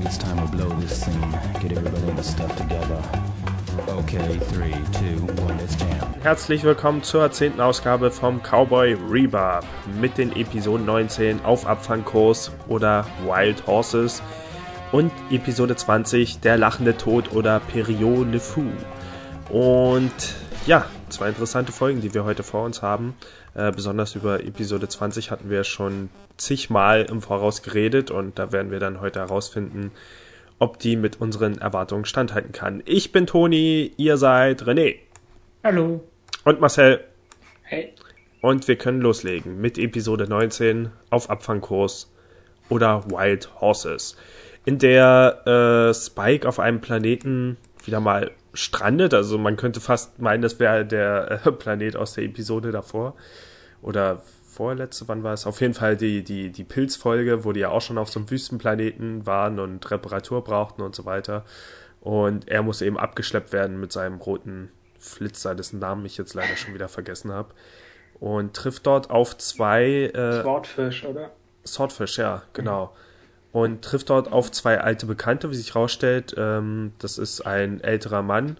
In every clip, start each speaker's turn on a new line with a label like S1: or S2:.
S1: think it's time to blow this scene. Get everybody the stuff together. Okay, 3, 2, 1, let's jam.
S2: Herzlich willkommen zur 10. Ausgabe vom Cowboy Rebar mit den Episoden 19 auf Abfangkurs oder Wild Horses und Episode 20 Der lachende Tod oder Period le Fou. Und ja, zwei interessante Folgen, die wir heute vor uns haben. Äh, besonders über Episode 20 hatten wir schon zigmal im Voraus geredet und da werden wir dann heute herausfinden, ob die mit unseren Erwartungen standhalten kann. Ich bin Toni, ihr seid René.
S3: Hallo.
S2: Und Marcel.
S3: Hey.
S2: Und wir können loslegen mit Episode 19 auf Abfangkurs oder Wild Horses, in der äh, Spike auf einem Planeten wieder mal strandet. Also man könnte fast meinen, das wäre der äh, Planet aus der Episode davor. Oder vorletzte, wann war es? Auf jeden Fall die, die, die Pilzfolge, wo die ja auch schon auf so einem Wüstenplaneten waren und Reparatur brauchten und so weiter. Und er muss eben abgeschleppt werden mit seinem roten Flitzer, dessen Namen ich jetzt leider schon wieder vergessen habe. Und trifft dort auf zwei.
S3: Äh, Swordfish, oder?
S2: Swordfish, ja, genau. Mhm und trifft dort auf zwei alte Bekannte, wie sich herausstellt. Ähm, das ist ein älterer Mann,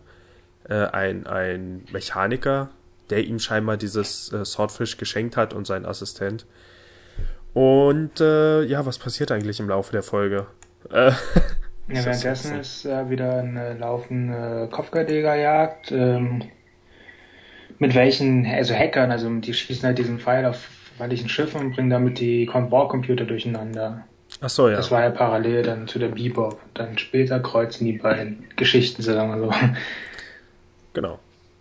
S2: äh, ein, ein Mechaniker, der ihm scheinbar dieses äh, Swordfish geschenkt hat und sein Assistent. Und äh, ja, was passiert eigentlich im Laufe der Folge? Äh,
S3: ja, währenddessen ist ja wieder eine laufende Kopfgeldjägerjagd. Ähm, mit welchen, also Hackern, also die schießen halt diesen Pfeil auf feindlichen Schiffen und bringen damit die Bordcomputer durcheinander.
S2: Ach so, ja.
S3: Das war ja parallel dann zu der Bebop. Dann später kreuzen die beiden Geschichten, sagen wir so.
S2: Genau.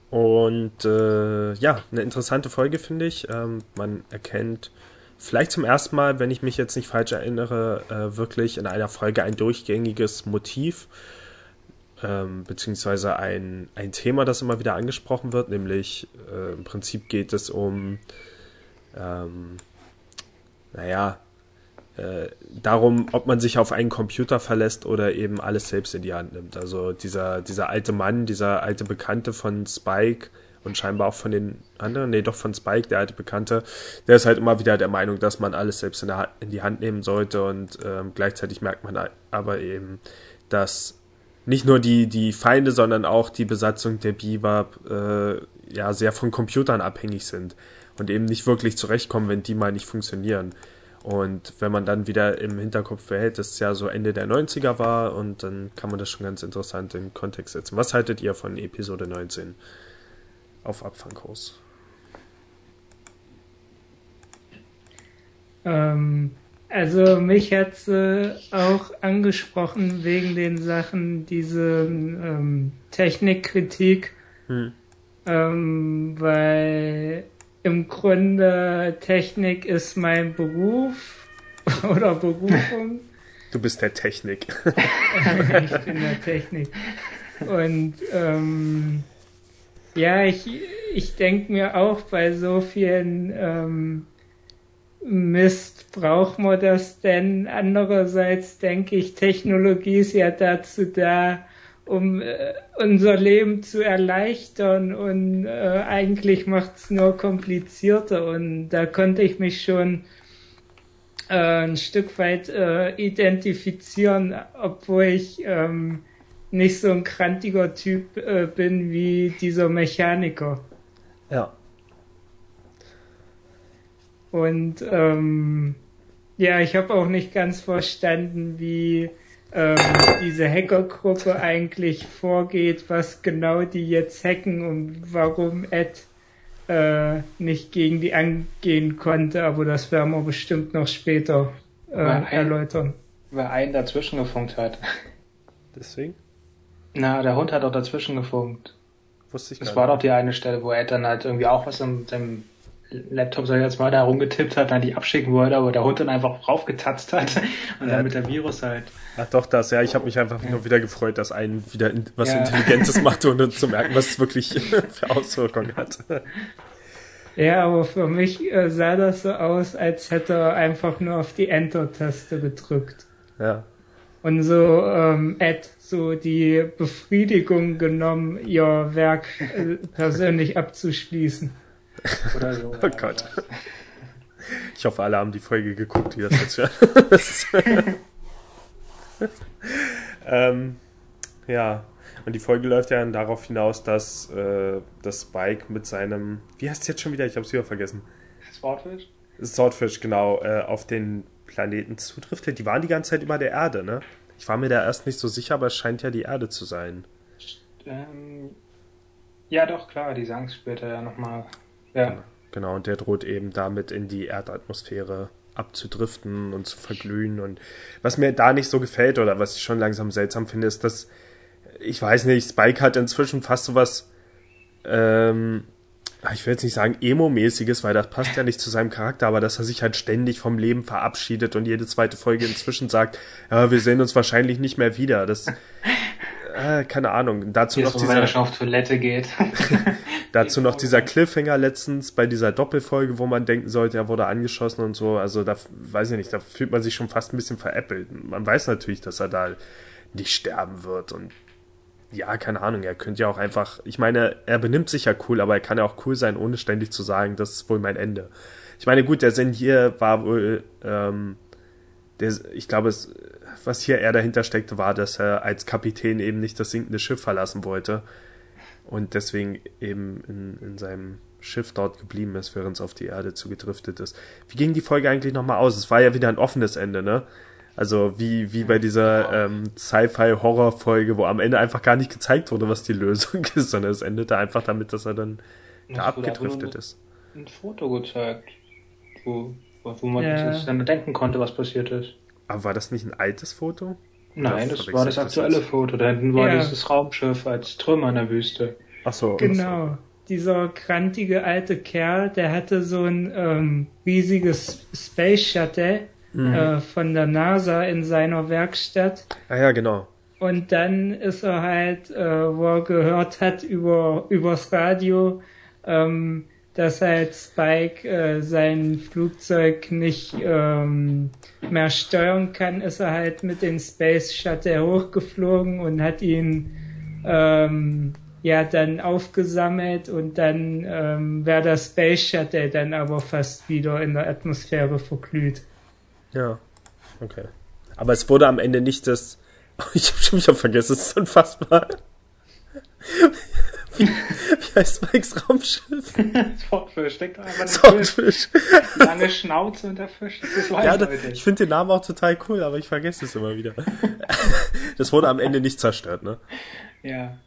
S2: Und äh, ja, eine interessante Folge finde ich. Ähm, man erkennt vielleicht zum ersten Mal, wenn ich mich jetzt nicht falsch erinnere, äh, wirklich in einer Folge ein durchgängiges Motiv, ähm, beziehungsweise ein, ein Thema, das immer wieder angesprochen wird, nämlich äh, im Prinzip geht es um, ähm, naja, äh, darum, ob man sich auf einen Computer verlässt oder eben alles selbst in die Hand nimmt. Also dieser, dieser alte Mann, dieser alte Bekannte von Spike und scheinbar auch von den anderen, nee, doch von Spike, der alte Bekannte, der ist halt immer wieder der Meinung, dass man alles selbst in, der, in die Hand nehmen sollte und ähm, gleichzeitig merkt man aber eben, dass nicht nur die, die Feinde, sondern auch die Besatzung der Bebop äh, ja sehr von Computern abhängig sind und eben nicht wirklich zurechtkommen, wenn die mal nicht funktionieren. Und wenn man dann wieder im Hinterkopf behält, dass es ja so Ende der 90er war und dann kann man das schon ganz interessant in Kontext setzen. Was haltet ihr von Episode 19 auf Abfangkurs?
S4: Ähm, also mich hat es äh, auch angesprochen wegen den Sachen, diese ähm, Technikkritik, hm. ähm, weil im Grunde Technik ist mein Beruf oder Berufung.
S2: Du bist der Technik.
S4: ich bin der Technik. Und ähm, ja, ich, ich denke mir auch bei so vielen ähm, Mist, braucht man das denn? Andererseits denke ich, Technologie ist ja dazu da, um äh, unser Leben zu erleichtern und äh, eigentlich macht es nur komplizierter und da konnte ich mich schon äh, ein Stück weit äh, identifizieren, obwohl ich ähm, nicht so ein krantiger Typ äh, bin wie dieser Mechaniker.
S2: Ja.
S4: Und ähm, ja, ich habe auch nicht ganz verstanden, wie ähm, diese Hackergruppe eigentlich vorgeht, was genau die jetzt hacken und warum Ed äh, nicht gegen die angehen konnte, aber das werden wir bestimmt noch später äh, weil erläutern.
S3: weil einen dazwischen gefunkt hat.
S2: Deswegen?
S3: Na, der Hund hat auch dazwischen gefunkt. Wusste ich Das war doch die eine Stelle, wo Ed dann halt irgendwie auch was in seinem Laptop, sag ich jetzt mal, da rumgetippt hat, dann die abschicken wollte, aber der Hund dann einfach raufgetatzt hat und ja. dann mit der Virus halt.
S2: Ach doch, das, ja, ich habe mich einfach ja. nur wieder gefreut, dass einen wieder was ja. Intelligentes macht, ohne zu merken, was es wirklich für Auswirkungen hat.
S4: Ja, aber für mich äh, sah das so aus, als hätte er einfach nur auf die Enter-Taste gedrückt.
S2: Ja.
S4: Und so ähm, Ed so die Befriedigung genommen, ihr Werk äh, persönlich abzuschließen.
S3: Oder so.
S2: oh Gott. Ich hoffe, alle haben die Folge geguckt, die das jetzt hören. ähm, ja, und die Folge läuft ja dann darauf hinaus, dass, äh, dass Spike mit seinem, wie heißt es jetzt schon wieder? Ich habe es wieder vergessen.
S3: Swordfish?
S2: Swordfish, genau, äh, auf den Planeten zudriftet. Die waren die ganze Zeit über der Erde, ne? Ich war mir da erst nicht so sicher, aber es scheint ja die Erde zu sein.
S3: Ähm, ja, doch, klar, die sagen es später ja nochmal. Ja.
S2: Genau, und der droht eben damit in die Erdatmosphäre abzudriften und zu verglühen. Und was mir da nicht so gefällt oder was ich schon langsam seltsam finde, ist, dass, ich weiß nicht, Spike hat inzwischen fast so was, ähm, ich will jetzt nicht sagen Emo-mäßiges, weil das passt ja nicht zu seinem Charakter, aber dass er sich halt ständig vom Leben verabschiedet und jede zweite Folge inzwischen sagt, ja, wir sehen uns wahrscheinlich nicht mehr wieder. Das, äh, keine Ahnung. Dazu
S3: Jetzt,
S2: noch dieser,
S3: schon auf Toilette geht.
S2: dazu noch dieser Cliffhanger letztens bei dieser Doppelfolge, wo man denken sollte, er wurde angeschossen und so. Also da, weiß ich nicht, da fühlt man sich schon fast ein bisschen veräppelt. Man weiß natürlich, dass er da nicht sterben wird und ja, keine Ahnung, er könnte ja auch einfach, ich meine, er benimmt sich ja cool, aber er kann ja auch cool sein, ohne ständig zu sagen, das ist wohl mein Ende. Ich meine, gut, der Sinn hier war wohl, ähm, der, ich glaube, es, was hier eher dahinter steckte, war, dass er als Kapitän eben nicht das sinkende Schiff verlassen wollte und deswegen eben in, in seinem Schiff dort geblieben ist, während es auf die Erde zugedriftet ist. Wie ging die Folge eigentlich nochmal aus? Es war ja wieder ein offenes Ende, ne? Also wie, wie bei dieser ähm, Sci-Fi-Horror-Folge, wo am Ende einfach gar nicht gezeigt wurde, was die Lösung ist, sondern es endete einfach damit, dass er dann da abgedriftet ist.
S3: Ein Foto gezeigt, wo, wo man
S4: Ja.
S3: sich dann denken konnte, was passiert ist.
S2: Aber war das nicht ein altes Foto?
S3: Nein, das
S2: verwechsel
S3: war das
S2: das
S3: aktuelle
S2: jetzt?
S3: Foto. Da hinten war
S4: Ja.
S3: dieses Raumschiff als Trümmer in der Wüste.
S2: Ach so.
S4: Genau. Dieser krantige alte Kerl, der hatte so ein ähm, riesiges Space Shuttle äh, von der NASA in seiner Werkstatt.
S2: Ah ja, genau.
S4: Und dann ist er halt, äh, wo er gehört hat über übers Radio, ähm, dass halt Spike äh, sein Flugzeug nicht ähm, mehr steuern kann, ist er halt mit dem Space Shuttle hochgeflogen und hat ihn ähm, ja dann aufgesammelt und dann ähm, wäre das Space Shuttle dann aber fast wieder in der Atmosphäre verglüht.
S2: Ja. Okay. Aber es wurde am Ende nicht das. Ich habe schon wieder vergessen, es ist unfassbar. Wie, heißt Mikes Raumschiff?
S3: Swordfish, steckt da einfach
S2: Swordfish.
S3: lange Schnauze und der Fisch. Das ist
S2: Ja, da, ich finde den Namen auch total cool, aber ich vergesse es immer wieder. Das wurde am Ende nicht zerstört, ne?
S3: ja.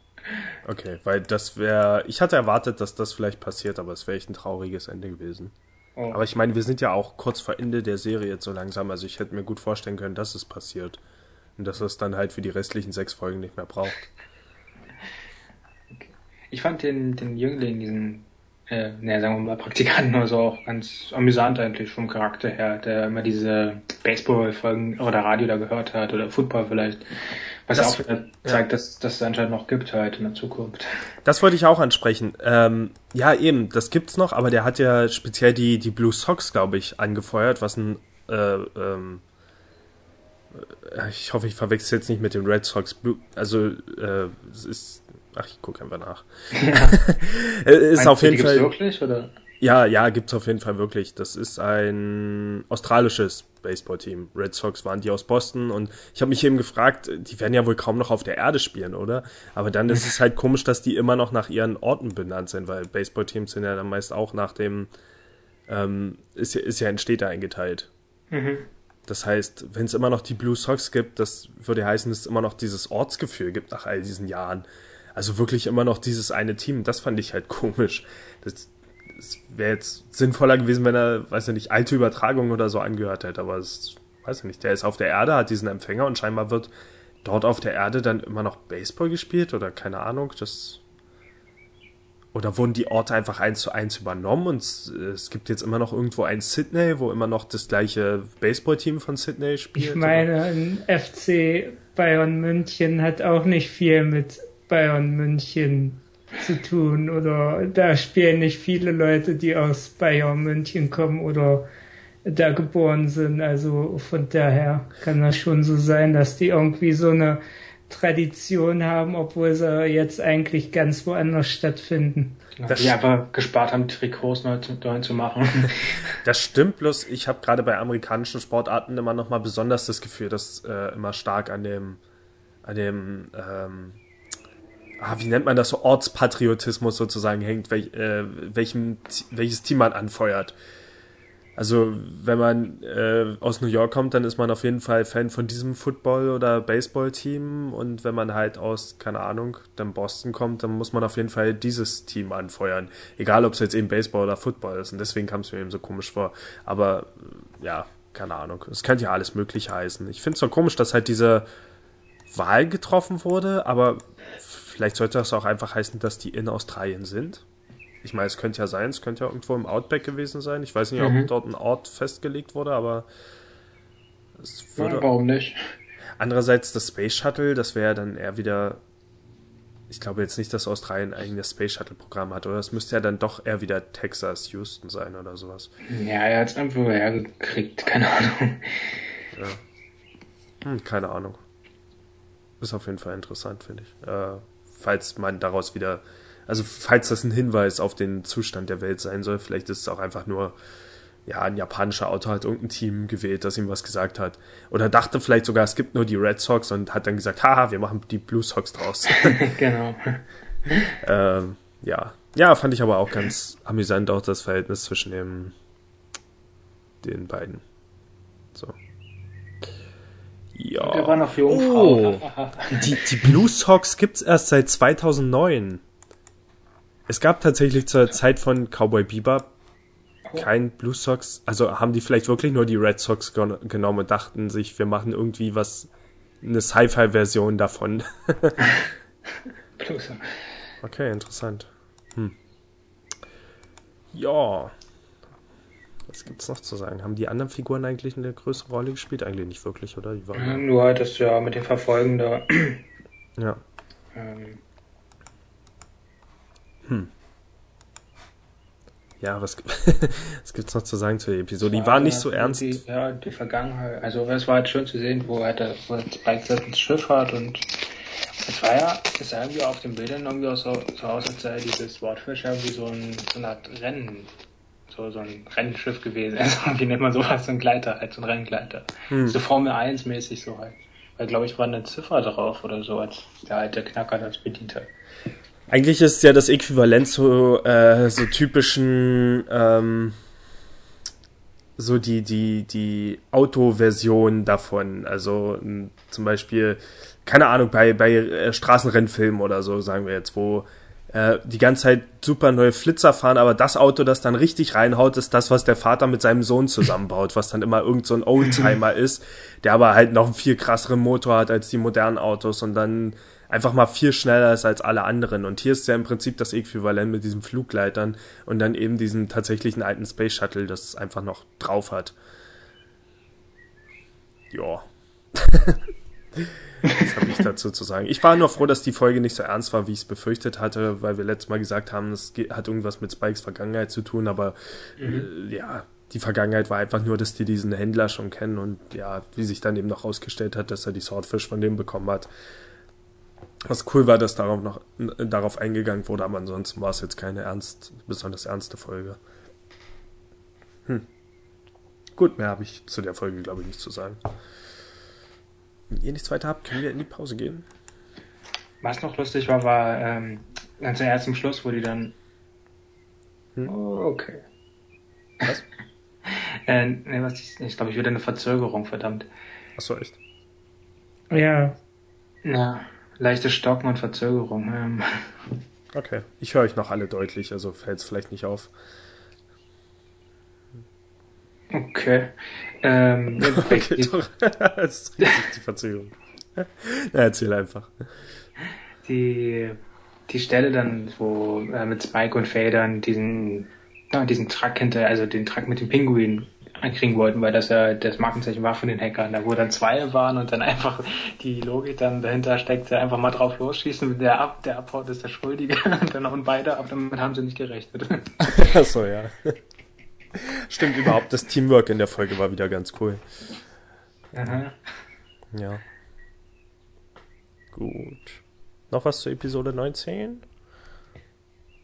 S2: Okay, weil das wäre. Ich hatte erwartet, dass das vielleicht passiert, aber es wäre echt ein trauriges Ende gewesen.
S3: Oh.
S2: Aber ich meine, wir sind ja auch kurz vor Ende der Serie jetzt so langsam, also ich hätte mir gut vorstellen können, dass es passiert. Und dass es dann halt für die restlichen sechs Folgen nicht mehr braucht.
S3: Ich fand den, den Jüngling, diesen, äh, naja, sagen wir mal Praktikanten oder so, auch ganz amüsant eigentlich vom Charakter her, der immer diese Baseball-Folgen oder Radio da gehört hat oder Football vielleicht. Was
S2: Das-
S3: auch wieder zeigt, dass dass es anscheinend noch gibt halt in der Zukunft.
S2: Das wollte ich auch ansprechen. Ähm, ja, eben, das gibt's noch, aber der hat ja speziell die, die Blue Sox, glaube ich, angefeuert, was ein, äh, ähm, äh, ich hoffe, ich verwechsel jetzt nicht mit den Red Sox. Blue, also, äh, es ist, ach, ich gucke einfach nach. Äh, ist
S3: Meinst
S2: auf jeden Fall,
S3: wirklich oder?
S2: ja, ja, gibt's auf jeden Fall wirklich. Das ist ein australisches Baseballteam. Red Sox waren die aus Boston und ich habe mich eben gefragt, die werden ja wohl kaum noch auf der Erde spielen, oder? Aber dann ist es halt komisch, dass die immer noch nach ihren Orten benannt sind, weil Baseballteams sind ja dann meist auch nach dem, ähm, ist, ja- ist ja in Städte eingeteilt.
S3: Mhm.
S2: Das heißt, wenn es immer noch die Blue Sox gibt, das würde heißen, dass es immer noch dieses Ortsgefühl gibt nach all diesen Jahren. Also wirklich immer noch dieses eine Team. Das fand ich halt komisch. Das, das wäre jetzt sinnvoller gewesen, wenn er, weiß ich nicht, alte Übertragungen oder so angehört hätte. Aber es, weiß ich nicht, der ist auf der Erde, hat diesen Empfänger und scheinbar wird dort auf der Erde dann immer noch Baseball gespielt oder keine Ahnung. Das oder wurden die Orte einfach eins zu eins übernommen und es, gibt jetzt immer noch irgendwo ein Sydney, wo immer noch das gleiche Baseballteam von Sydney spielt?
S4: Ich meine, ein FC Bayern München hat auch nicht viel mit Bayern München zu tun oder da spielen nicht viele Leute, die aus Bayern München kommen oder da geboren sind. Also von daher kann das schon so sein, dass die irgendwie so eine Tradition haben, obwohl sie jetzt eigentlich ganz woanders stattfinden.
S3: Das die einfach gespart haben, Trikots neu zu, neu zu machen.
S2: Das stimmt, bloß ich habe gerade bei amerikanischen Sportarten immer noch mal besonders das Gefühl, dass äh, immer stark an dem, an dem, ähm, ah, wie nennt man das so, Ortspatriotismus sozusagen hängt, welch, äh, welchem, welches Team man anfeuert. Also wenn man äh, aus New York kommt, dann ist man auf jeden Fall Fan von diesem Football- oder Baseball-Team und wenn man halt aus, keine Ahnung, dann Boston kommt, dann muss man auf jeden Fall dieses Team anfeuern. Egal, ob es jetzt eben Baseball oder Football ist und deswegen kam es mir eben so komisch vor. Aber ja, keine Ahnung. Es könnte ja alles möglich heißen. Ich finde es so komisch, dass halt diese Wahl getroffen wurde, aber vielleicht sollte das auch einfach heißen, dass die in Australien sind. Ich meine, es könnte ja sein, es könnte ja irgendwo im Outback gewesen sein. Ich weiß nicht, ob mhm. dort ein Ort festgelegt wurde, aber
S3: es würde. Ja, warum nicht?
S2: Andererseits das Space Shuttle, das wäre dann eher wieder. Ich glaube jetzt nicht, dass Australien ein eigenes Space Shuttle Programm hat, oder? Es müsste ja dann doch eher wieder Texas, Houston sein oder sowas.
S3: Ja, er hat es einfach hergekriegt, keine Ahnung.
S2: Ja. Hm, keine Ahnung. Ist auf jeden Fall interessant, finde ich. Äh, falls man daraus wieder also falls das ein Hinweis auf den Zustand der Welt sein soll, vielleicht ist es auch einfach nur, ja, ein japanischer Autor hat irgendein Team gewählt, das ihm was gesagt hat. Oder dachte vielleicht sogar, es gibt nur die Red Sox und hat dann gesagt, haha, wir machen die Blue Sox draus.
S3: genau.
S2: ähm, ja. Ja, fand ich aber auch ganz amüsant, auch das Verhältnis zwischen dem, den beiden.
S3: Ja. Der war noch Jungfrau.
S2: Oh, die, die Blue Sox gibt's erst seit 2009. Es gab tatsächlich zur Zeit von Cowboy Bebop kein Blue Sox. Also haben die vielleicht wirklich nur die Red Sox genommen und dachten sich, wir machen irgendwie was, eine Sci-Fi-Version davon. Blue Sox. Okay, interessant. Hm. Ja. Was gibt's noch zu sagen? Haben die anderen Figuren eigentlich eine größere Rolle gespielt? Eigentlich nicht wirklich, oder? Die
S3: waren ja, nur halt das ja mit den Verfolgen da.
S2: Ja. Ähm, hm. Ja, was, was gibt's noch zu sagen zur Episode? Die war nicht so ernst.
S3: Die, ja, die Vergangenheit. Also es war halt schön zu sehen, wo er halt, wo Spike ins Schiff hat und es war ja, es sah irgendwie auf den Bildern irgendwie auch so, so aus, als sei dieses Swordfish irgendwie so, ein, so eine Art Rennen, so, so ein Rennschiff gewesen. Also, wie nennt man sowas? So ein Gleiter, halt so ein Renngleiter. Hm. So Formel 1 mäßig so halt. Weil, glaube ich, war eine Ziffer drauf oder so, als der alte Knacker das bedient hat.
S2: Eigentlich ist ja das Äquivalent zu äh, so typischen ähm, so die die die Autoversion davon. Also m, zum Beispiel keine Ahnung bei bei äh, Straßenrennfilmen oder so sagen wir jetzt, wo äh, die ganze Zeit super neue Flitzer fahren, aber das Auto, das dann richtig reinhaut, ist das, was der Vater mit seinem Sohn zusammenbaut, was dann immer irgend so ein Oldtimer ist, der aber halt noch einen viel krasseren Motor hat als die modernen Autos und dann einfach mal viel schneller ist als alle anderen. Und hier ist ja im Prinzip das Äquivalent mit diesen Flugleitern und dann eben diesem tatsächlichen alten Space Shuttle, das es einfach noch drauf hat. Ja. Was habe ich dazu zu sagen? Ich war nur froh, dass die Folge nicht so ernst war, wie ich es befürchtet hatte, weil wir letztes Mal gesagt haben, es hat irgendwas mit Spikes Vergangenheit zu tun, aber mhm. äh, ja, die Vergangenheit war einfach nur, dass die diesen Händler schon kennen und ja, wie sich dann eben noch rausgestellt hat, dass er die Swordfish von dem bekommen hat. Was cool war, dass darauf noch darauf eingegangen wurde, aber ansonsten war es jetzt keine ernst, besonders ernste Folge. Hm. Gut, mehr habe ich zu der Folge, glaube ich, nicht zu sagen. Wenn ihr nichts weiter habt, können wir in die Pause gehen.
S3: Was noch lustig war, war ähm, ganz erst zum Schluss, wo die dann. Hm? Oh, okay. Was? äh, nee, was ich, ich glaube, ich wieder eine Verzögerung, verdammt.
S2: Achso, echt?
S4: Ja.
S3: Ja. Leichte Stocken und Verzögerung. Ähm.
S2: Okay, ich höre euch noch alle deutlich, also fällt es vielleicht nicht auf.
S3: Okay. Ähm,
S2: okay, doch. das ist die Verzögerung. ja, erzähl einfach.
S3: Die, die Stelle dann, wo äh, mit Spike und Federn diesen, ja, diesen Truck hinter, also den Truck mit dem Pinguin ankriegen wollten, weil das ja das Markenzeichen war von den Hackern. Da wo dann zwei waren und dann einfach die Logik dann dahinter steckt, einfach mal drauf losschießen, der ab, der abhaut ist der Schuldige und dann hauen beide ab, damit haben sie nicht gerechnet.
S2: Achso, ja. Stimmt überhaupt, das Teamwork in der Folge war wieder ganz cool.
S3: Aha.
S2: Ja. Gut. Noch was zur Episode 19?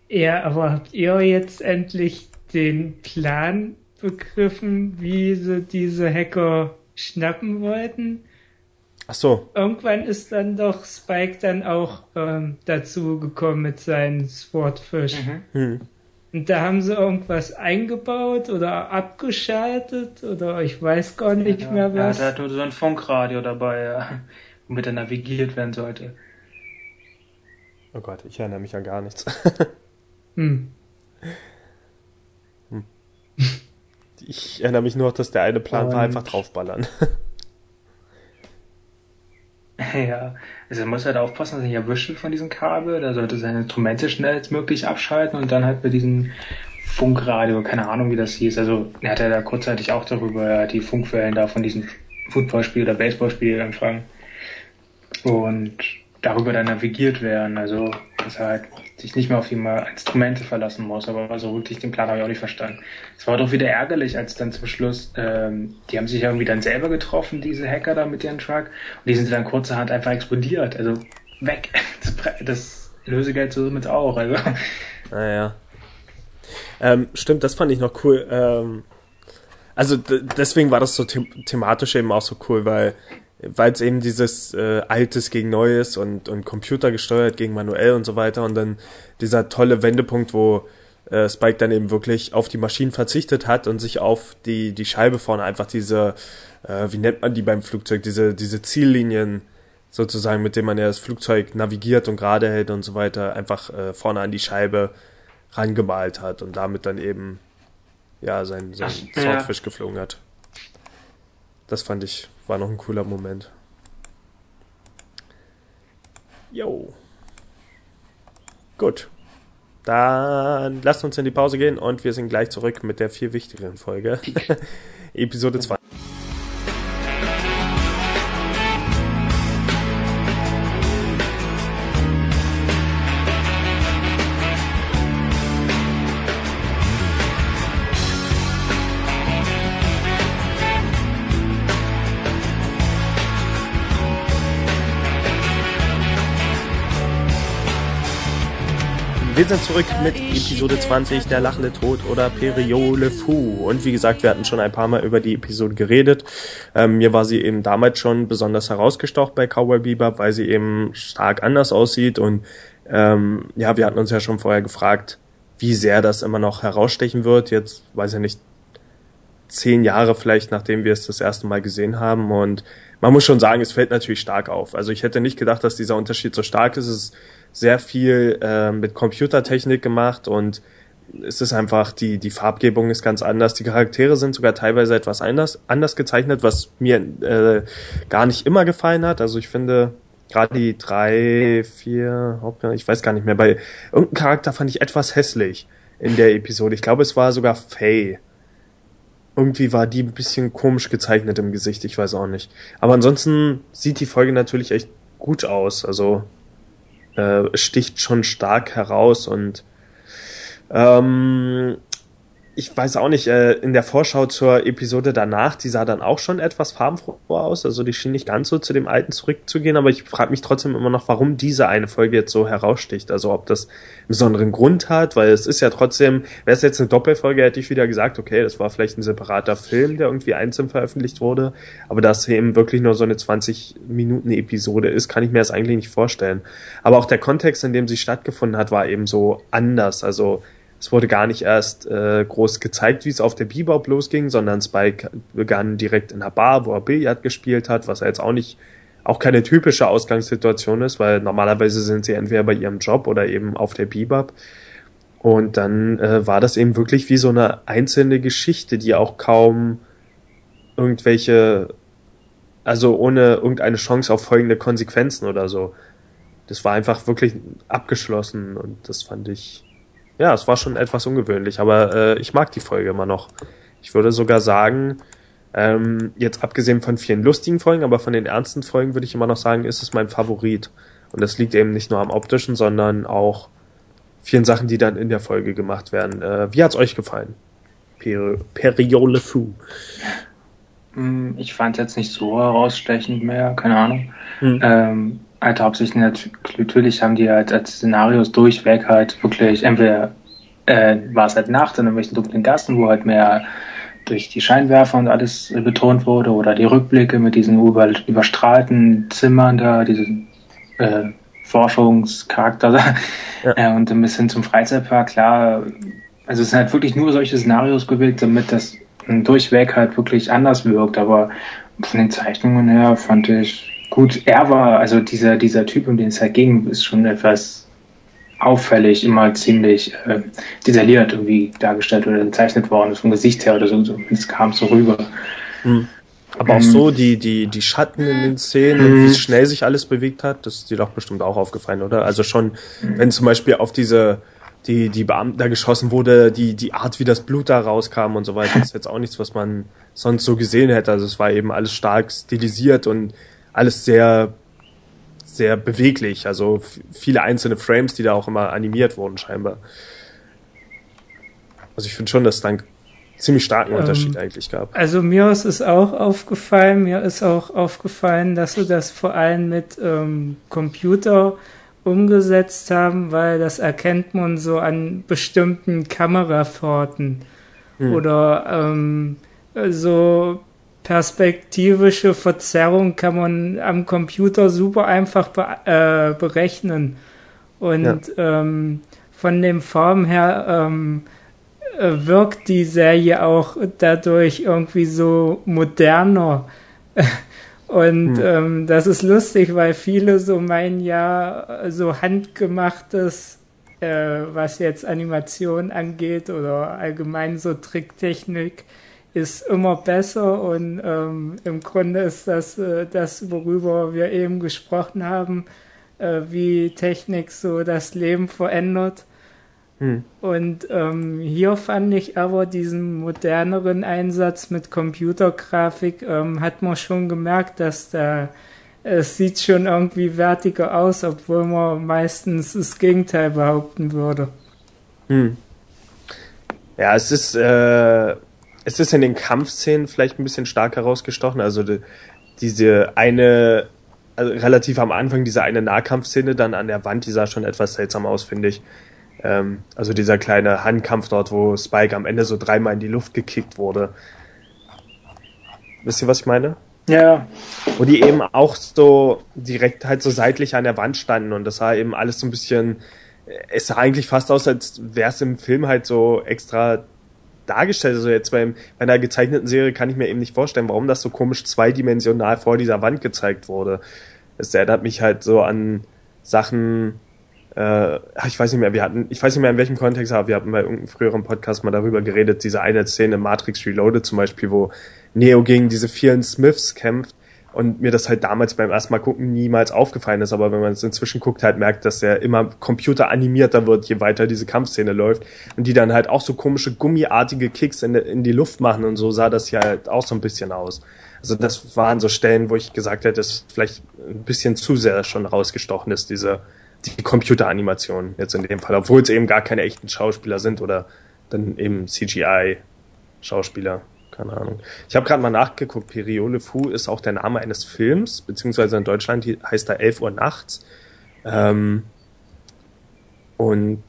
S4: Ja, aber habt ihr jetzt endlich den Plan begriffen, wie sie diese Hacker schnappen wollten?
S2: Ach so.
S4: Irgendwann ist dann doch Spike dann auch ähm, dazu gekommen mit seinem Swordfish. Mhm. Hm. Und da haben sie irgendwas eingebaut oder abgeschaltet oder ich weiß gar nicht ja, mehr was.
S3: Ja, der hat nur so ein Funkradio dabei, ja, womit er navigiert werden sollte.
S2: Oh Gott, ich erinnere mich ja gar nichts. hm. hm. Ich erinnere mich nur, dass der eine Plan Und war, einfach draufballern.
S3: Ja, also er muss halt aufpassen, dass er nicht erwischt wird von diesem Kabel. Da sollte seine Instrumente schnellstmöglich abschalten und dann halt mit diesem Funkradio, keine Ahnung wie das hieß. Also er hat ja da kurzzeitig auch darüber die Funkwellen da von diesem Footballspiel oder Baseballspiel empfangen. Und darüber dann navigiert werden. Also, dass er halt sich nicht mehr auf die Instrumente verlassen muss. Aber so wirklich den Plan habe ich auch nicht verstanden. Es war doch wieder ärgerlich, als dann zum Schluss, ähm, die haben sich irgendwie dann selber getroffen, diese Hacker da mit ihren Truck. Und die sind dann kurzerhand einfach explodiert. Also, weg. Das, das Lösegeld somit auch. Also.
S2: Naja. Ähm, stimmt, das fand ich noch cool. Ähm, also deswegen war das so the thematisch eben auch so cool, weil weil es eben dieses äh, Altes gegen Neues und, und Computer gesteuert gegen manuell und so weiter und dann dieser tolle Wendepunkt, wo äh, Spike dann eben wirklich auf die Maschinen verzichtet hat und sich auf die, die Scheibe vorne einfach diese, äh, wie nennt man die beim Flugzeug, diese, diese Ziellinien sozusagen, mit denen man ja das Flugzeug navigiert und gerade hält und so weiter, einfach äh, vorne an die Scheibe rangemalt hat und damit dann eben ja sein, sein Ach, Swordfish ja. geflogen hat. Das fand ich war noch ein cooler Moment. Jo. Gut. Dann lasst uns in die Pause gehen und wir sind gleich zurück mit der viel wichtigeren Folge. Episode 2. Wir sind zurück mit Episode 20, der lachende Tod oder Periole Fu. Und wie gesagt, wir hatten schon ein paar Mal über die Episode geredet. Ähm, mir war sie eben damals schon besonders herausgestocht bei Cowboy Bebop, weil sie eben stark anders aussieht. Und ähm, ja, wir hatten uns ja schon vorher gefragt, wie sehr das immer noch herausstechen wird. Jetzt weiß ich nicht, zehn Jahre vielleicht, nachdem wir es das erste Mal gesehen haben. Und man muss schon sagen, es fällt natürlich stark auf. Also ich hätte nicht gedacht, dass dieser Unterschied so stark ist. Es ist sehr viel äh, mit Computertechnik gemacht und es ist einfach, die, die Farbgebung ist ganz anders. Die Charaktere sind sogar teilweise etwas anders, anders gezeichnet, was mir äh, gar nicht immer gefallen hat. Also ich finde, gerade die drei, vier, ich weiß gar nicht mehr, bei irgendeinem Charakter fand ich etwas hässlich in der Episode. Ich glaube, es war sogar Faye. Irgendwie war die ein bisschen komisch gezeichnet im Gesicht, ich weiß auch nicht. Aber ansonsten sieht die Folge natürlich echt gut aus. Also äh, sticht schon stark heraus und ähm, ich weiß auch nicht, äh, in der Vorschau zur Episode danach, die sah dann auch schon etwas farbenfroher aus. Also die schien nicht ganz so zu dem alten zurückzugehen, aber ich frage mich trotzdem immer noch, warum diese eine Folge jetzt so heraussticht. Also ob das einen besonderen Grund hat, weil es ist ja trotzdem, wäre es jetzt eine Doppelfolge, hätte ich wieder gesagt, okay, das war vielleicht ein separater Film, der irgendwie einzeln veröffentlicht wurde. Aber dass eben wirklich nur so eine 20 Minuten Episode ist, kann ich mir das eigentlich nicht vorstellen. Aber auch der Kontext, in dem sie stattgefunden hat, war eben so anders. Also es wurde gar nicht erst äh, groß gezeigt, wie es auf der Bebop losging, sondern Spike begann direkt in der Bar, wo er Billard gespielt hat, was er jetzt auch nicht auch keine typische Ausgangssituation ist, weil normalerweise sind sie entweder bei ihrem Job oder eben auf der Bebop. Und dann äh, war das eben wirklich wie so eine einzelne Geschichte, die auch kaum irgendwelche, also ohne irgendeine Chance auf folgende Konsequenzen oder so. Das war einfach wirklich abgeschlossen und das fand ich ja, es war schon etwas ungewöhnlich, aber äh, ich mag die Folge immer noch. Ich würde sogar sagen, ähm, jetzt abgesehen von vielen lustigen Folgen, aber von den ernsten Folgen würde ich immer noch sagen, ist es mein Favorit. Und das liegt eben nicht nur am optischen, sondern auch vielen Sachen, die dann in der Folge gemacht werden. Äh, wie hat's euch gefallen? Per Periole Fu.
S3: Hm, ich fand jetzt nicht so herausstechend mehr, keine Ahnung. Hm. Ähm, halt hauptsächlich natürlich haben die halt als Szenarios durchweg halt wirklich entweder äh, war es halt nachts in irgendwelchen dunklen Gassen, wo halt mehr durch die Scheinwerfer und alles betont wurde oder die Rückblicke mit diesen über, überstrahlten Zimmern da, diesen äh, Forschungscharakter da ja. äh, und ein bisschen zum Freizeitpark, klar, also es sind halt wirklich nur solche Szenarios gewählt, damit das durchweg halt wirklich anders wirkt, aber von den Zeichnungen her fand ich gut, er war, also dieser, dieser Typ, um den es halt ging, ist schon etwas auffällig, immer ziemlich äh, detailliert irgendwie dargestellt oder gezeichnet worden, vom Gesicht her oder so, so es kam so rüber.
S2: Mhm. Aber auch so die, die, die Schatten in den Szenen und wie mhm. schnell sich alles bewegt hat, das ist dir doch bestimmt auch aufgefallen, oder? Also schon, wenn zum Beispiel auf diese, die, die Beamten da geschossen wurde, die, die Art, wie das Blut da rauskam und so weiter, ist jetzt auch nichts, was man sonst so gesehen hätte. Also es war eben alles stark stilisiert und alles sehr, sehr beweglich. Also viele einzelne Frames, die da auch immer animiert wurden, scheinbar. Also ich finde schon, dass es dann ziemlich starken ähm, Unterschied eigentlich gab.
S4: Also mir ist es auch aufgefallen, mir ist auch aufgefallen, dass sie das vor allem mit ähm, Computer umgesetzt haben, weil das erkennt man so an bestimmten Kamerafahrten hm. oder ähm, so perspektivische Verzerrung kann man am Computer super einfach be äh, berechnen. Und ja. ähm, von den Formen her ähm, äh, wirkt die Serie auch dadurch irgendwie so moderner. Und hm. ähm, das ist lustig, weil viele so meinen ja, so handgemachtes, äh, was jetzt Animation angeht oder allgemein so Tricktechnik, ist immer besser und ähm, im Grunde ist das äh, das, worüber wir eben gesprochen haben, äh, wie Technik so das Leben verändert. Hm. Und ähm, hier fand ich aber diesen moderneren Einsatz mit Computergrafik, ähm, hat man schon gemerkt, dass da es sieht schon irgendwie wertiger aus, obwohl man meistens das Gegenteil behaupten würde. Hm.
S2: Ja, es ist äh, es ist in den Kampfszenen vielleicht ein bisschen stark herausgestochen. Also die, diese eine, also relativ am Anfang, diese eine Nahkampfszene dann an der Wand, die sah schon etwas seltsam aus, finde ich. Ähm, also dieser kleine Handkampf dort, wo Spike am Ende so dreimal in die Luft gekickt wurde. Wisst ihr, was ich meine?
S3: Ja.
S2: Wo die eben auch so direkt halt so seitlich an der Wand standen und das sah eben alles so ein bisschen, es sah eigentlich fast aus, als wäre es im Film halt so extra dargestellt. Also jetzt beim, bei einer gezeichneten Serie kann ich mir eben nicht vorstellen, warum das so komisch zweidimensional vor dieser Wand gezeigt wurde. Es erinnert mich halt so an Sachen, äh, ich weiß nicht mehr, wir hatten, ich weiß nicht mehr in welchem Kontext, aber wir hatten bei irgendeinem früheren Podcast mal darüber geredet, diese eine Szene Matrix Reloaded zum Beispiel, wo Neo gegen diese vielen Smiths kämpft und mir das halt damals beim ersten Mal gucken niemals aufgefallen ist, aber wenn man es inzwischen guckt, halt merkt, dass er immer computeranimierter wird, je weiter diese Kampfszene läuft. Und die dann halt auch so komische gummiartige Kicks in, in die Luft machen und so sah das ja halt auch so ein bisschen aus. Also das waren so Stellen, wo ich gesagt hätte, dass vielleicht ein bisschen zu sehr schon rausgestochen ist, diese die Computeranimation jetzt in dem Fall, obwohl es eben gar keine echten Schauspieler sind oder dann eben CGI Schauspieler keine Ahnung. Ich habe gerade mal nachgeguckt, Periole Fu ist auch der Name eines Films, beziehungsweise in Deutschland heißt er 11 Uhr nachts. Ähm, und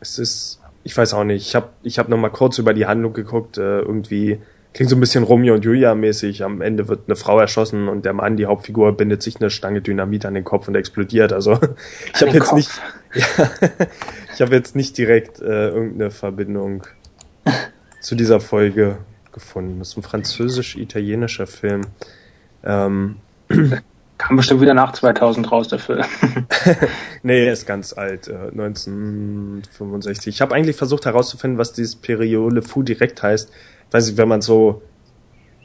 S2: es ist, ich weiß auch nicht, ich habe ich hab noch mal kurz über die Handlung geguckt, äh, irgendwie klingt so ein bisschen Romeo und Julia mäßig. Am Ende wird eine Frau erschossen und der Mann, die Hauptfigur, bindet sich eine Stange Dynamit an den Kopf und explodiert. Also ich habe jetzt Kopf. nicht, ja, ich habe jetzt nicht direkt äh, irgendeine Verbindung zu dieser Folge gefunden. Das ist ein französisch-italienischer Film. Ähm,
S3: Kam bestimmt wieder nach 2000 raus, der Film.
S2: nee, er ist ganz alt, äh, 1965. Ich habe eigentlich versucht herauszufinden, was dieses Periole Fou direkt heißt. Weiß ich, wenn man so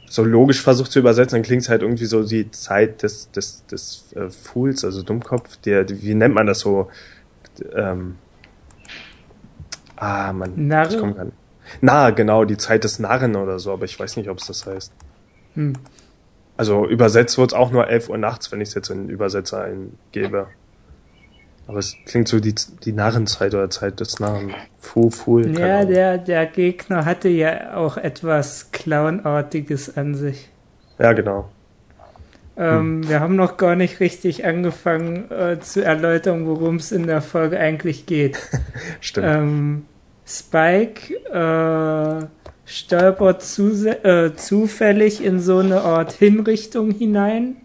S2: so logisch versucht zu übersetzen, dann klingt es halt irgendwie so die Zeit des des des äh, Fools, also Dummkopf. Der, wie nennt man das so? Ähm, ah, man,
S4: Narre? ich komme
S2: gar nicht. Na, genau, die Zeit des Narren oder so, aber ich weiß nicht, ob es das heißt. Hm. Also übersetzt wird es auch nur 11 Uhr nachts, wenn ich es jetzt in den Übersetzer eingebe. Aber es klingt so die, die Narrenzeit oder Zeit des Narren. Fu, Fool.
S4: Ja, der, der Gegner hatte ja auch etwas Clownartiges an sich.
S2: Ja, genau.
S4: Ähm, hm. Wir haben noch gar nicht richtig angefangen äh, zu erläutern, worum es in der Folge eigentlich geht.
S2: Stimmt.
S4: Ähm, Spike äh, stolpert zu, äh, zufällig in so eine Art Hinrichtung hinein.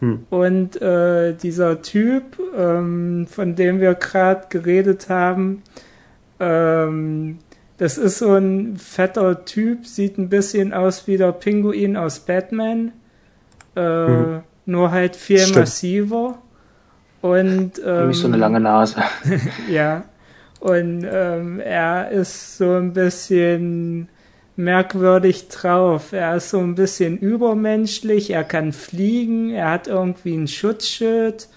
S4: Hm. Und äh, dieser Typ, ähm, von dem wir gerade geredet haben, ähm, das ist so ein fetter Typ, sieht ein bisschen aus wie der Pinguin aus Batman. Äh, hm. Nur halt viel Stimmt. massiver. Und ähm,
S3: so eine lange Nase.
S4: ja. Und ähm, er ist so ein bisschen merkwürdig drauf. Er ist so ein bisschen übermenschlich, er kann fliegen, er hat irgendwie ein Schutzschild.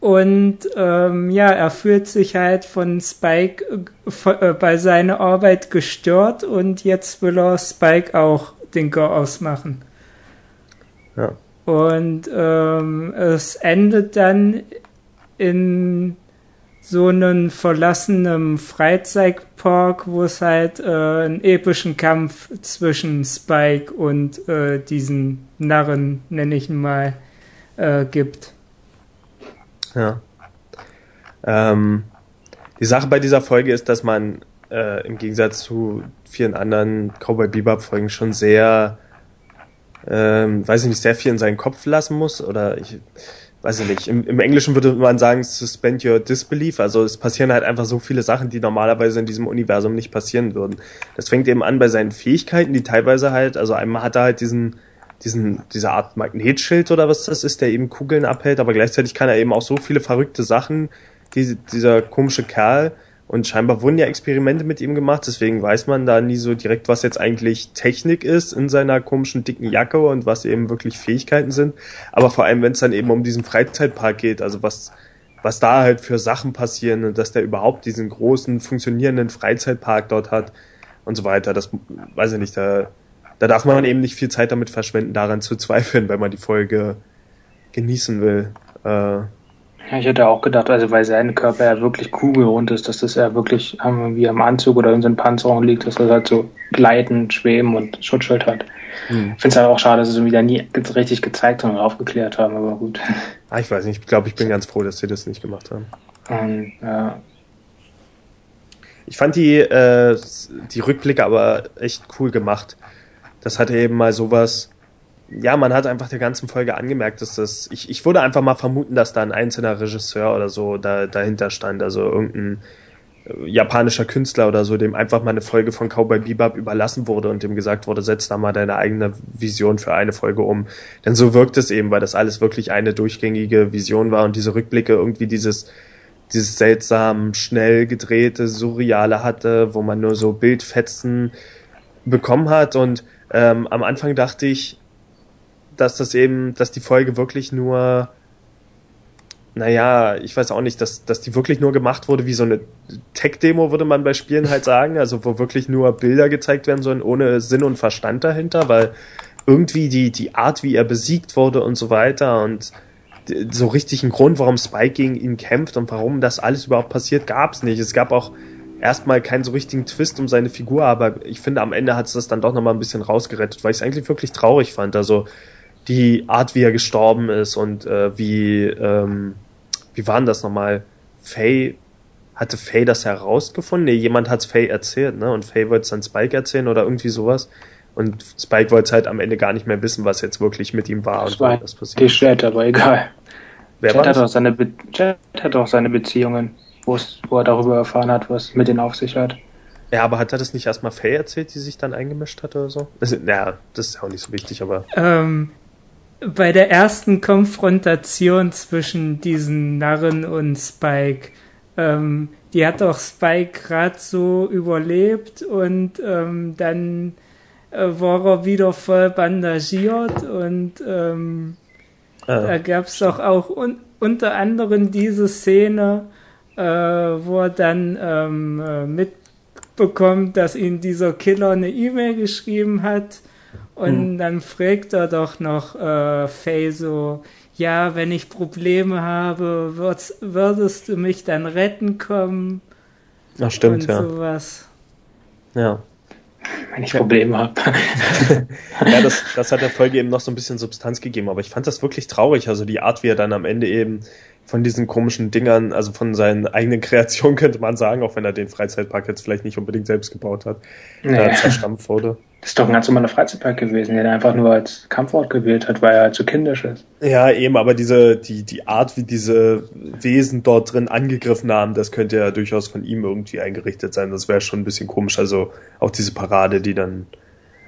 S4: Und ähm, ja, er fühlt sich halt von Spike äh, bei seiner Arbeit gestört und jetzt will er Spike auch den Go ausmachen.
S2: Ja.
S4: Und ähm, es endet dann in so einem verlassenen Freizeitpark, wo es halt äh, einen epischen Kampf zwischen Spike und äh, diesen Narren, nenne ich ihn mal, äh, gibt.
S2: Ja. Ähm, die Sache bei dieser Folge ist, dass man äh, im Gegensatz zu vielen anderen Cowboy Bebop Folgen schon sehr, ähm, weiß ich nicht, sehr viel in seinen Kopf lassen muss oder ich weiß ich nicht, im, im Englischen würde man sagen, suspend your disbelief. Also es passieren halt einfach so viele Sachen, die normalerweise in diesem Universum nicht passieren würden. Das fängt eben an bei seinen Fähigkeiten, die teilweise halt, also einmal hat er halt diesen, diesen, diese Art Magnetschild oder was das ist, der eben Kugeln abhält, aber gleichzeitig kann er eben auch so viele verrückte Sachen, die, dieser komische Kerl, und scheinbar wurden ja Experimente mit ihm gemacht, deswegen weiß man da nie so direkt, was jetzt eigentlich Technik ist in seiner komischen dicken Jacke und was eben wirklich Fähigkeiten sind. Aber vor allem, wenn es dann eben um diesen Freizeitpark geht, also was, was da halt für Sachen passieren und dass der überhaupt diesen großen, funktionierenden Freizeitpark dort hat und so weiter, das weiß ich nicht, da, da darf man eben nicht viel Zeit damit verschwenden, daran zu zweifeln, wenn man die Folge genießen will. Äh,
S3: ja, ich hätte auch gedacht, also weil sein Körper ja wirklich kugelrund ist, dass das ja wirklich wie am Anzug oder in seinen Panzerung liegt, dass er halt so gleiten, schweben und Schutzschild hat. Hm. Ich finde es halt auch schade, dass sie es wieder nie richtig gezeigt und aufgeklärt haben, aber gut.
S2: Ah, ich weiß nicht, ich glaube, ich bin ganz froh, dass sie das nicht gemacht haben.
S3: Um, ja.
S2: Ich fand die, äh, die Rückblicke aber echt cool gemacht. Das hatte eben mal sowas, ja, man hat einfach der ganzen Folge angemerkt, dass das, ich, ich würde einfach mal vermuten, dass da ein einzelner Regisseur oder so da, dahinter stand, also irgendein äh, japanischer Künstler oder so, dem einfach mal eine Folge von Cowboy Bebop überlassen wurde und dem gesagt wurde, setz da mal deine eigene Vision für eine Folge um. Denn so wirkt es eben, weil das alles wirklich eine durchgängige Vision war und diese Rückblicke irgendwie dieses, dieses seltsam schnell gedrehte, surreale hatte, wo man nur so Bildfetzen bekommen hat und ähm, am Anfang dachte ich, dass das eben, dass die Folge wirklich nur, naja, ich weiß auch nicht, dass, dass die wirklich nur gemacht wurde wie so eine Tech-Demo, würde man bei Spielen halt sagen, also wo wirklich nur Bilder gezeigt werden sollen, ohne Sinn und Verstand dahinter, weil irgendwie die, die Art, wie er besiegt wurde und so weiter und so richtig einen Grund, warum Spike gegen ihn kämpft und warum das alles überhaupt passiert, gab es nicht. Es gab auch erstmal keinen so richtigen Twist um seine Figur, aber ich finde, am Ende hat es das dann doch nochmal ein bisschen rausgerettet, weil ich es eigentlich wirklich traurig fand. Also die Art, wie er gestorben ist und äh, wie, ähm, wie war denn das nochmal? Faye, hatte Faye das herausgefunden? Nee, jemand hat's Faye erzählt, ne? Und Faye wollte es dann Spike erzählen oder irgendwie sowas. Und Spike wollte halt am Ende gar nicht mehr wissen, was jetzt wirklich mit ihm war
S3: das und war was passiert. Die Chat, aber egal.
S2: Wer Chat,
S3: hat auch seine Be Chat hat auch seine Beziehungen, wo er darüber erfahren hat, was mit denen auf sich hat.
S2: Ja, aber hat er das nicht erstmal Faye erzählt, die sich dann eingemischt hat oder so? Das, ja, das ist auch nicht so wichtig, aber.
S4: Ähm, bei der ersten Konfrontation zwischen diesen Narren und Spike, ähm, die hat doch Spike gerade so überlebt und ähm, dann äh, war er wieder voll bandagiert und ähm, ah, da gab es doch auch un unter anderem diese Szene, äh, wo er dann ähm, äh, mitbekommt, dass ihm dieser Killer eine E-Mail geschrieben hat und hm. dann fragt er doch noch äh, Faye so, ja, wenn ich Probleme habe, würdest, würdest du mich dann retten kommen?
S2: Ach, stimmt,
S4: und
S2: ja.
S4: Sowas.
S2: Ja.
S3: wenn ich Probleme habe.
S2: ja, das, das hat der Folge eben noch so ein bisschen Substanz gegeben, aber ich fand das wirklich traurig. Also die Art, wie er dann am Ende eben von diesen komischen Dingern, also von seinen eigenen Kreationen könnte man sagen, auch wenn er den Freizeitpark jetzt vielleicht nicht unbedingt selbst gebaut hat, naja. zerstampft wurde.
S3: Das ist doch ein ganz normaler Freizeitpark gewesen, den er einfach nur als Kampfort gewählt hat, weil er halt so kindisch ist.
S2: Ja, eben, aber diese, die, die Art, wie diese Wesen dort drin angegriffen haben, das könnte ja durchaus von ihm irgendwie eingerichtet sein. Das wäre schon ein bisschen komisch. Also auch diese Parade, die dann.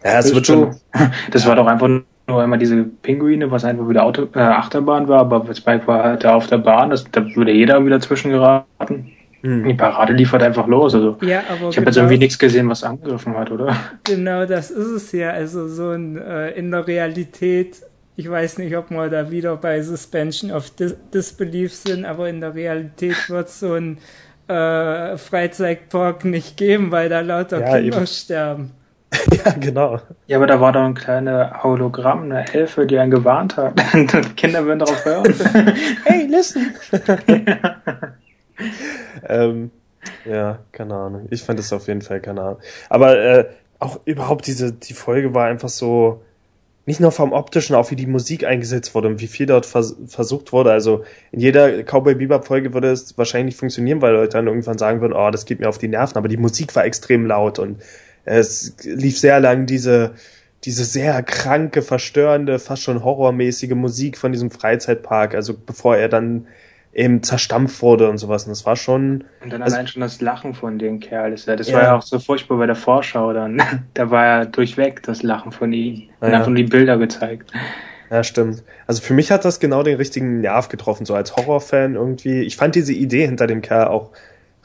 S3: Ja, es wird schon. Das war doch einfach nur einmal diese Pinguine, was einfach wieder Auto, äh, Achterbahn war, aber Spike war halt da auf der Bahn, das, da würde jeder wieder zwischengeraten. Mhm. Die Parade liefert einfach los. Also ja, aber ich habe genau, jetzt irgendwie nichts gesehen, was angegriffen hat, oder?
S4: Genau, das ist es ja. Also so ein äh, in der Realität, ich weiß nicht, ob wir da wieder bei Suspension of Dis Disbelief sind, aber in der Realität wird so ein äh, Freizeitpark nicht geben, weil da lauter ja, Kinder eben. sterben.
S2: ja, genau.
S3: Ja, aber da war doch ein kleiner Hologramm, eine Elfe, die einen gewarnt hat. die Kinder würden darauf hören.
S2: hey, listen! ähm, ja, keine Ahnung. Ich fand es auf jeden Fall keine Ahnung. Aber äh, auch überhaupt diese, die Folge war einfach so, nicht nur vom optischen, auch wie die Musik eingesetzt wurde und wie viel dort vers versucht wurde. Also in jeder Cowboy Bebop Folge würde es wahrscheinlich nicht funktionieren, weil Leute dann irgendwann sagen würden, oh, das geht mir auf die Nerven. Aber die Musik war extrem laut und es lief sehr lang diese, diese sehr kranke, verstörende, fast schon horrormäßige Musik von diesem Freizeitpark, also bevor er dann eben zerstampft wurde und sowas. Und das war schon.
S3: Und dann also, allein schon das Lachen von dem Kerl. Das, das ja. war ja auch so furchtbar bei der Vorschau dann. da war ja durchweg das Lachen von ihm. Und ja. einfach die Bilder gezeigt.
S2: Ja, stimmt. Also für mich hat das genau den richtigen Nerv getroffen, so als Horrorfan irgendwie. Ich fand diese Idee hinter dem Kerl auch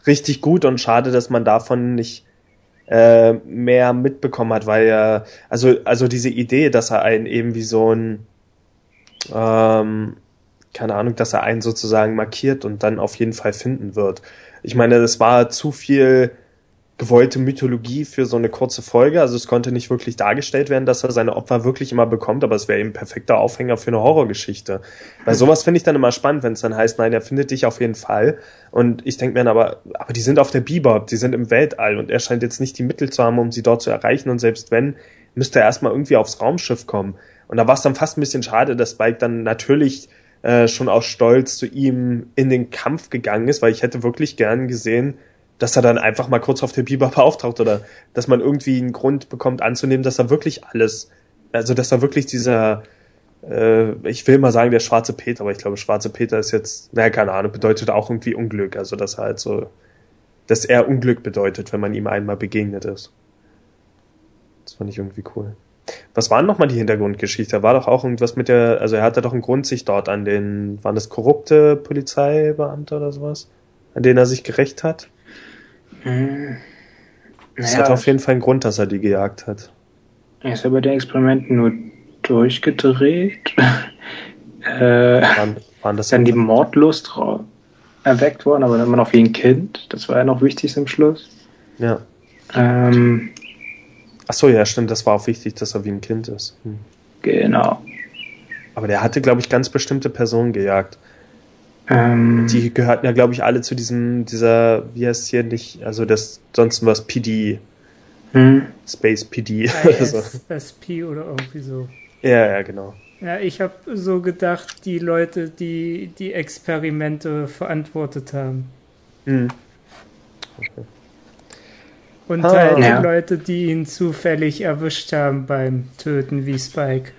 S2: richtig gut und schade, dass man davon nicht äh, mehr mitbekommen hat, weil er, also, also diese Idee, dass er einen eben wie so ein, ähm, keine Ahnung, dass er einen sozusagen markiert und dann auf jeden Fall finden wird. Ich meine, das war zu viel gewollte Mythologie für so eine kurze Folge. Also es konnte nicht wirklich dargestellt werden, dass er seine Opfer wirklich immer bekommt, aber es wäre eben perfekter Aufhänger für eine Horrorgeschichte. Weil sowas finde ich dann immer spannend, wenn es dann heißt, nein, er findet dich auf jeden Fall. Und ich denke mir dann aber, aber die sind auf der Bebop, die sind im Weltall und er scheint jetzt nicht die Mittel zu haben, um sie dort zu erreichen. Und selbst wenn, müsste er erstmal irgendwie aufs Raumschiff kommen. Und da war es dann fast ein bisschen schade, dass Spike dann natürlich äh, schon aus Stolz zu ihm in den Kampf gegangen ist, weil ich hätte wirklich gern gesehen, dass er dann einfach mal kurz auf der Bebop auftaucht oder dass man irgendwie einen Grund bekommt anzunehmen, dass er wirklich alles, also dass er wirklich dieser, äh, ich will mal sagen, der schwarze Peter, aber ich glaube, schwarze Peter ist jetzt, naja, keine Ahnung, bedeutet auch irgendwie Unglück, also dass er halt so, dass er Unglück bedeutet, wenn man ihm einmal begegnet ist. Das fand ich irgendwie cool. Was war nochmal die Hintergrundgeschichte? War doch auch irgendwas mit der, also er hatte doch einen Grund, sich dort an den, waren das korrupte Polizeibeamte oder sowas, an denen er sich gerecht hat? Hm. Es naja, hat auf jeden Fall einen Grund, dass er die gejagt hat.
S3: Er ist ja bei den Experimenten nur durchgedreht. äh, waren, waren das dann die Mordlust erweckt worden, aber dann immer noch wie ein Kind. Das war ja noch wichtig im Schluss.
S2: Ja. Ähm, Ach so, ja, stimmt. Das war auch wichtig, dass er wie ein Kind ist. Hm.
S3: Genau.
S2: Aber der hatte, glaube ich, ganz bestimmte Personen gejagt. Ähm, die gehörten ja, glaube ich, alle zu diesem, dieser, wie heißt hier nicht, also das sonst was PD. Hm? Space PD.
S4: SP oder irgendwie so.
S2: Ja, ja, genau.
S4: Ja, ich habe so gedacht, die Leute, die die Experimente verantwortet haben. Hm. Okay. Und halt ja. die Leute, die ihn zufällig erwischt haben beim Töten wie Spike.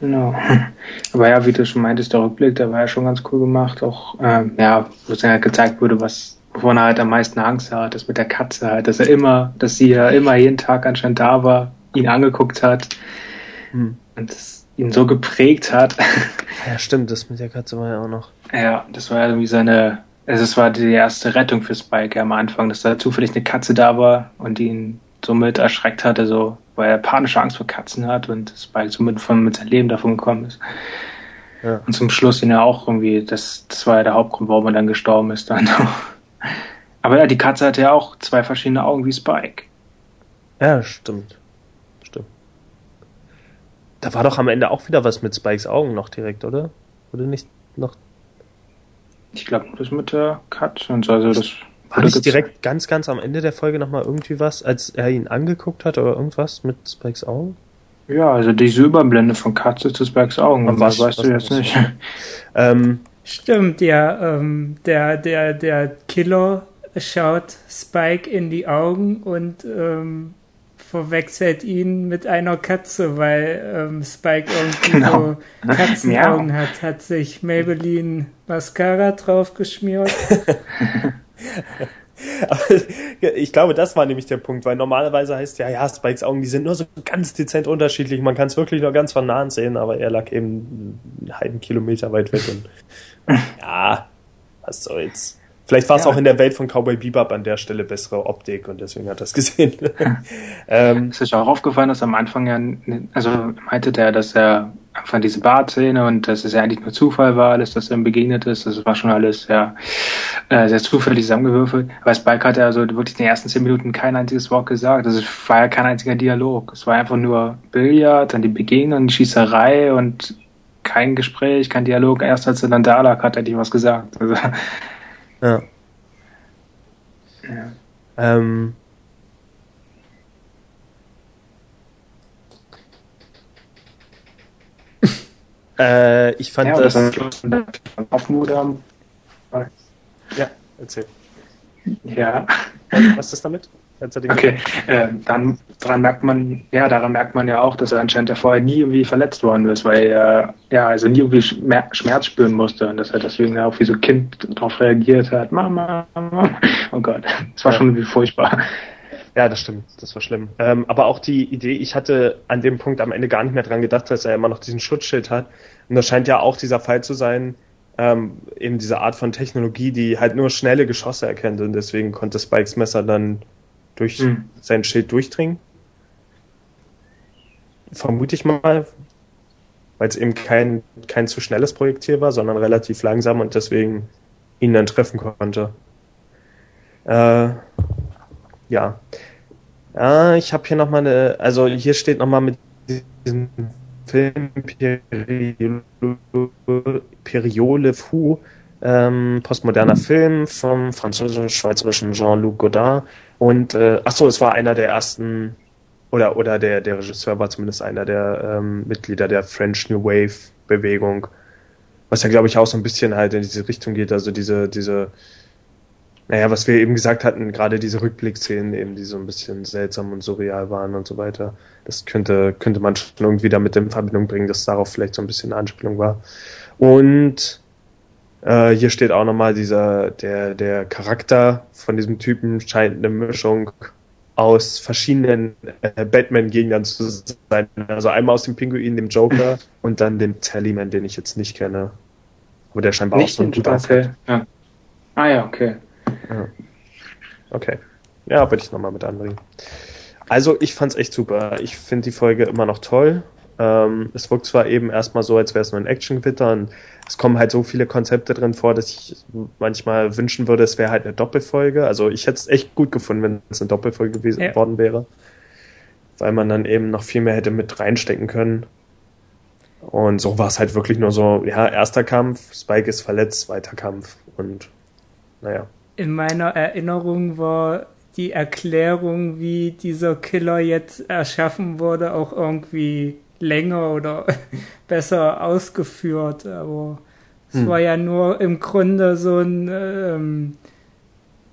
S3: Genau. Aber ja, wie du schon meintest, der Rückblick, der war ja schon ganz cool gemacht. Auch, ähm, ja, wo es dann halt gezeigt wurde, was, wovon er halt am meisten Angst hat, das mit der Katze halt, dass er immer, dass sie ja immer jeden Tag anscheinend da war, ihn angeguckt hat hm. und das ihn so geprägt hat.
S2: Ja, stimmt, das mit der Katze war ja auch noch.
S3: Ja, das war ja irgendwie seine, also es war die erste Rettung für Spike am Anfang, dass da zufällig eine Katze da war und ihn somit erschreckt hatte, so weil er panische Angst vor Katzen hat und Spike somit von, mit seinem Leben davon gekommen ist. Ja. Und zum Schluss ihn ja auch irgendwie, das, das war ja der Hauptgrund, warum er dann gestorben ist dann. Aber ja, die Katze hatte ja auch zwei verschiedene Augen wie Spike.
S2: Ja, stimmt. Stimmt. Da war doch am Ende auch wieder was mit Spikes Augen noch direkt, oder? Oder nicht noch?
S3: Ich glaube, das mit der Katze und so, also das
S2: War nicht direkt ganz, ganz am Ende der Folge nochmal irgendwie was, als er ihn angeguckt hat oder irgendwas mit Spikes Augen?
S3: Ja, also diese Überblende von Katze zu Spikes Augen, was, was weißt was du jetzt nicht.
S4: ähm, Stimmt, ja, ähm, der, der, der Killer schaut Spike in die Augen und ähm, verwechselt ihn mit einer Katze, weil ähm, Spike irgendwie genau. so Katzenaugen hat, hat sich Maybelline Mascara draufgeschmiert.
S2: ich glaube, das war nämlich der Punkt, weil normalerweise heißt ja, ja, Spikes Augen, die sind nur so ganz dezent unterschiedlich. Man kann es wirklich nur ganz von nahen sehen, aber er lag eben einen halben Kilometer weit weg. Und ja, was soll's. Vielleicht war es ja. auch in der Welt von Cowboy Bebop an der Stelle bessere Optik und deswegen hat er es gesehen.
S3: ähm, ist euch auch aufgefallen, dass am Anfang ja, also meinte der, dass er Anfang diese Bartszene und dass es ja eigentlich nur Zufall war, alles, dass er ihm begegnet ist. Das war schon alles ja äh, sehr zufällig zusammengewürfelt. Aber Spike hat ja also wirklich in den ersten zehn Minuten kein einziges Wort gesagt. Also es war ja kein einziger Dialog. Es war einfach nur Billard, dann die Begegnung, die Schießerei und kein Gespräch, kein Dialog. Erst als er dann da lag, hat er dir was gesagt. Also, ja.
S2: ja. Ähm, äh, ich fand ja, das. Aufmuter. Ja, erzähl.
S3: Ja.
S2: Was ist damit?
S3: Okay, äh, dann daran merkt man, ja, daran merkt man ja auch, dass er anscheinend ja vorher nie irgendwie verletzt worden ist, weil er ja also nie irgendwie Schmerz spüren musste und dass er deswegen ja auch wie so ein Kind darauf reagiert hat. Mama, Mama. Oh Gott, das war ja. schon irgendwie furchtbar.
S2: Ja, das stimmt, das war schlimm. Ähm, aber auch die Idee, ich hatte an dem Punkt am Ende gar nicht mehr dran gedacht, dass er immer noch diesen Schutzschild hat. Und das scheint ja auch dieser Fall zu sein, ähm, eben diese Art von Technologie, die halt nur schnelle Geschosse erkennt und deswegen konnte Spikes Messer dann durch mhm. sein Schild durchdringen. Vermute ich mal, weil es eben kein, kein zu schnelles Projektil war, sondern relativ langsam und deswegen ihn dann treffen konnte. Äh, ja. Ja, ich habe hier nochmal eine, also hier steht nochmal mit diesem Film Periole Fou, ähm, postmoderner Film vom französisch-schweizerischen Jean-Luc Godard und äh, ach so, es war einer der ersten oder oder der der Regisseur war zumindest einer der ähm, Mitglieder der French New Wave Bewegung, was ja glaube ich auch so ein bisschen halt in diese Richtung geht, also diese diese naja, was wir eben gesagt hatten, gerade diese Rückblickszenen eben, die so ein bisschen seltsam und surreal waren und so weiter. Das könnte, könnte man schon irgendwie damit in Verbindung bringen, dass darauf vielleicht so ein bisschen eine Anspielung war. Und äh, hier steht auch nochmal dieser, der, der Charakter von diesem Typen scheint eine Mischung aus verschiedenen äh, Batman-Gegnern zu sein. Also einmal aus dem Pinguin, dem Joker und dann dem Tallyman, den ich jetzt nicht kenne. Aber der scheinbar nicht auch so ein guter
S3: okay. Ja. Ah ja, okay.
S2: Ja. Okay. Ja, würde ich nochmal mit anbringen. Also ich fand's echt super. Ich finde die Folge immer noch toll. Ähm, es wirkt zwar eben erstmal so, als wäre es nur ein Action-Gewitter und es kommen halt so viele Konzepte drin vor, dass ich manchmal wünschen würde, es wäre halt eine Doppelfolge. Also ich hätte es echt gut gefunden, wenn es eine Doppelfolge gewesen ja. worden wäre. Weil man dann eben noch viel mehr hätte mit reinstecken können. Und so war es halt wirklich nur so, ja, erster Kampf, Spike ist verletzt, zweiter Kampf und naja.
S4: In meiner Erinnerung war die Erklärung, wie dieser Killer jetzt erschaffen wurde, auch irgendwie länger oder besser ausgeführt, aber es hm. war ja nur im Grunde so ein ähm,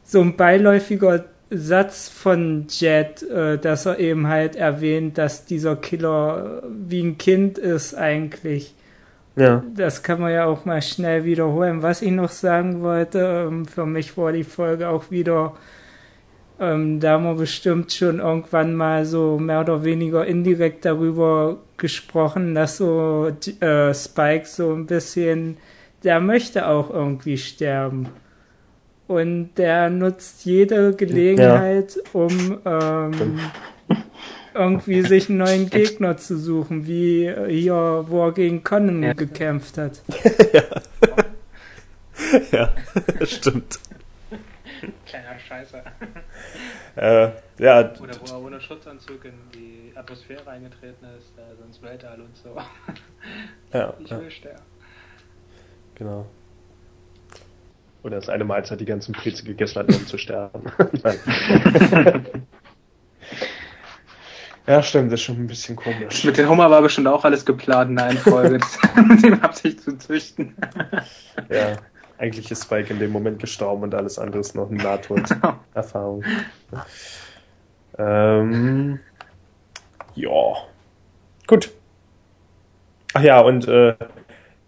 S4: so ein beiläufiger Satz von Jet, äh, dass er eben halt erwähnt, dass dieser Killer wie ein Kind ist eigentlich. Ja. Das kann man ja auch mal schnell wiederholen. Was ich noch sagen wollte, ähm, für mich war die Folge auch wieder ähm, da haben wir bestimmt schon irgendwann mal so mehr oder weniger indirekt darüber gesprochen, dass so äh, Spike so ein bisschen, der möchte auch irgendwie sterben. Und der nutzt jede Gelegenheit, ja. um ähm, irgendwie sich einen neuen Gegner zu suchen, wie hier, wo er gegen Conan ja. gekämpft hat.
S2: ja. ja, stimmt.
S3: Kleiner Scheißer.
S2: Äh, ja.
S3: Oder wo er ohne Schutzanzug in die Atmosphäre eingetreten ist, äh, sonst Weltall und so.
S2: ja.
S3: Ich will sterben.
S2: Genau. Oder das eine Mahlzeit die ganzen Pilze gegessen hat, um zu sterben. ja, stimmt, das ist schon ein bisschen komisch.
S3: Mit den Hummer war bestimmt auch alles geplant in einer Folge, mit dem Absicht zu züchten.
S2: ja, eigentlich ist Spike in dem Moment gestorben und alles andere ist noch eine Nahtoderfahrung. ähm, ja. Gut. Ach ja, und äh,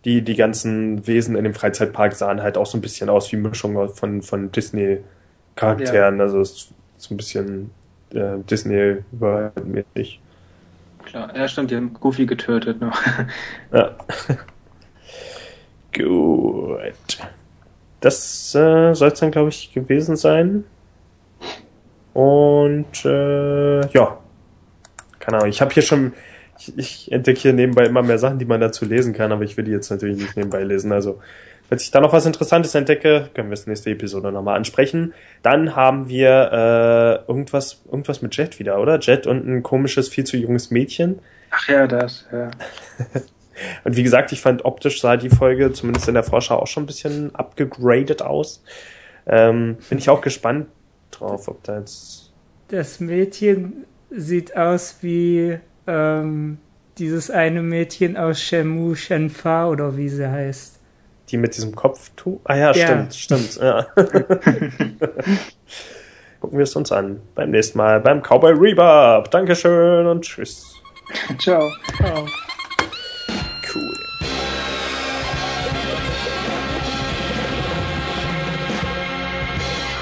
S2: die, die ganzen Wesen in dem Freizeitpark sahen halt auch so ein bisschen aus wie Mischung von, von Disney-Charakteren. Ja. Also es ist so ein bisschen äh, Disney-mäßig.
S3: Klar, ja stimmt, die haben Goofy getötet noch.
S2: ja. Gut. Das äh, soll es dann, glaube ich, gewesen sein. Und äh, ja. Keine Ahnung, ich habe hier schon ich, ich entdecke hier nebenbei immer mehr Sachen, die man dazu lesen kann, aber ich will die jetzt natürlich nicht nebenbei lesen. Also, wenn ich da noch was Interessantes entdecke, können wir es nächste Episode nochmal ansprechen. Dann haben wir äh, irgendwas, irgendwas mit Jet wieder, oder? Jet und ein komisches, viel zu junges Mädchen.
S3: Ach ja, das, ja.
S2: und wie gesagt, ich fand optisch sah die Folge zumindest in der Vorschau auch schon ein bisschen abgegradet aus. Ähm, bin ich auch gespannt drauf, ob da jetzt.
S4: Das Mädchen sieht aus wie ähm, dieses eine Mädchen aus Shemu Shenfa oder wie sie heißt.
S2: Die mit diesem Kopftuch? Ah ja, ja. stimmt, stimmt. Ja. Gucken wir es uns an. Beim nächsten Mal beim Cowboy Rebop. Dankeschön und tschüss.
S3: Ciao. Ciao.